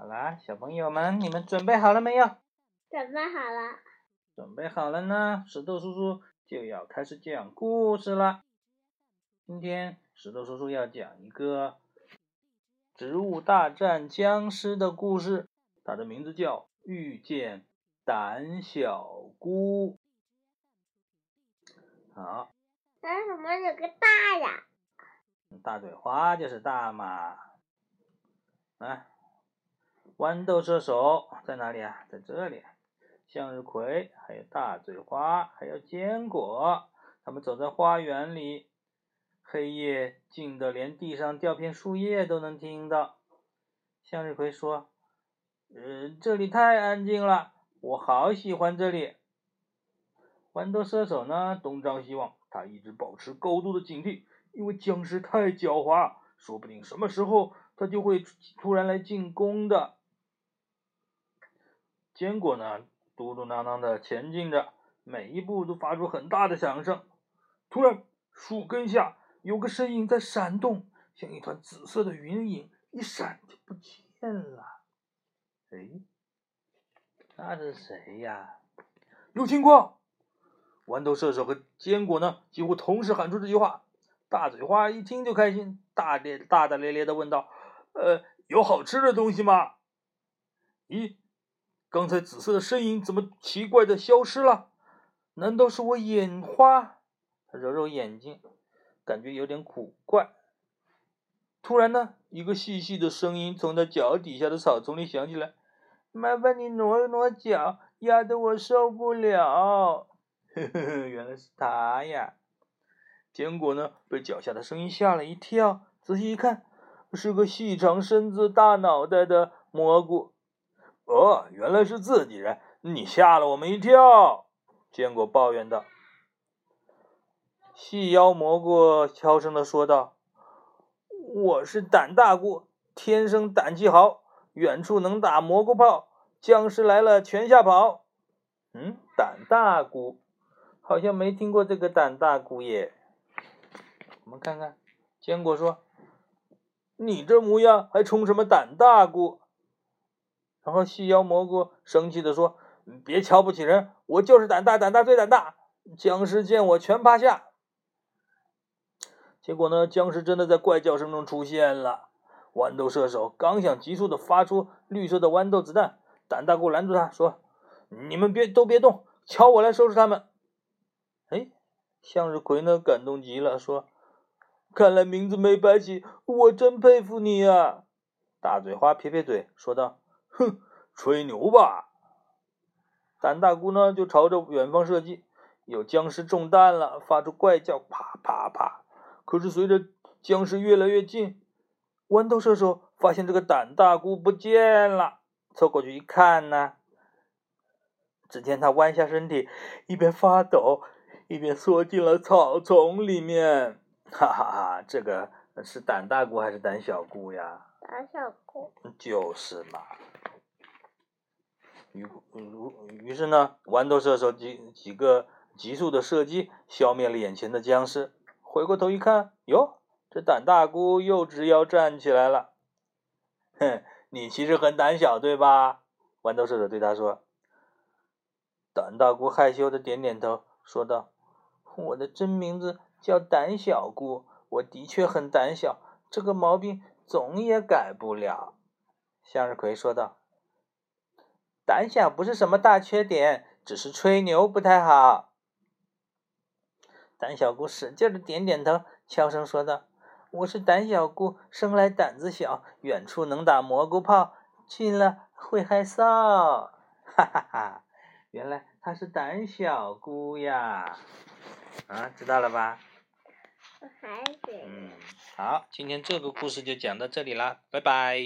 好啦，小朋友们，你们准备好了没有？准备好了。准备好了呢，石头叔叔就要开始讲故事了。今天石头叔叔要讲一个植物大战僵尸的故事，它的名字叫《遇见胆小菇》。好。为什么有个大呀？大嘴花就是大嘛。来，豌豆射手在哪里啊？在这里。向日葵，还有大嘴花，还有坚果，他们走在花园里，黑夜静的连地上掉片树叶都能听到。向日葵说：“呃，这里太安静了，我好喜欢这里。”豌豆射手呢，东张西望，他一直保持高度的警惕，因为僵尸太狡猾，说不定什么时候他就会突然来进攻的。坚果呢？嘟嘟囔囔的前进着，每一步都发出很大的响声。突然，树根下有个身影在闪动，像一团紫色的云影，一闪就不见了。哎，那是谁呀？有情况！豌豆射手和坚果呢，几乎同时喊出这句话。大嘴花一听就开心，大咧大大咧咧的问道：“呃，有好吃的东西吗？”咦？刚才紫色的身影怎么奇怪的消失了？难道是我眼花？他揉揉眼睛，感觉有点古怪。突然呢，一个细细的声音从他脚底下的草丛里响起来：“麻烦你挪一挪脚，压得我受不了。”呵呵，原来是他呀！坚果呢，被脚下的声音吓了一跳，仔细一看，是个细长身子、大脑袋的蘑菇。哦，原来是自己人，你吓了我们一跳。坚果抱怨道。细腰蘑菇悄声的说道：“我是胆大菇，天生胆气好，远处能打蘑菇炮，僵尸来了全吓跑。”嗯，胆大菇，好像没听过这个胆大菇耶。我们看看，坚果说：“你这模样还充什么胆大菇？”然后细腰蘑菇生气地说：“别瞧不起人，我就是胆大，胆大最胆大。僵尸见我全趴下。”结果呢，僵尸真的在怪叫声中出现了。豌豆射手刚想急速的发出绿色的豌豆子弹，胆大菇拦住他说：“你们别都别动，瞧我来收拾他们。”哎，向日葵呢，感动极了，说：“看来名字没白起，我真佩服你啊！”大嘴花撇撇嘴说道。哼，吹牛吧！胆大姑呢，就朝着远方射击。有僵尸中弹了，发出怪叫，啪啪啪。可是随着僵尸越来越近，豌豆射手发现这个胆大姑不见了。凑过去一看呢，只见他弯下身体，一边发抖，一边缩进了草丛里面。哈哈哈，这个是胆大姑还是胆小姑呀？胆小姑。就是嘛。于如于是呢，豌豆射手几几个急速的射击，消灭了眼前的僵尸。回过头一看，哟，这胆大姑又直腰站起来了。哼，你其实很胆小，对吧？豌豆射手对他说。胆大姑害羞的点点头，说道：“我的真名字叫胆小菇，我的确很胆小，这个毛病总也改不了。”向日葵说道。胆小不是什么大缺点，只是吹牛不太好。胆小姑使劲的点点头，悄声说道：“我是胆小姑，生来胆子小，远处能打蘑菇炮，近了会害臊。”哈哈哈，原来她是胆小姑呀！啊，知道了吧？我还是。嗯，好，今天这个故事就讲到这里啦，拜拜。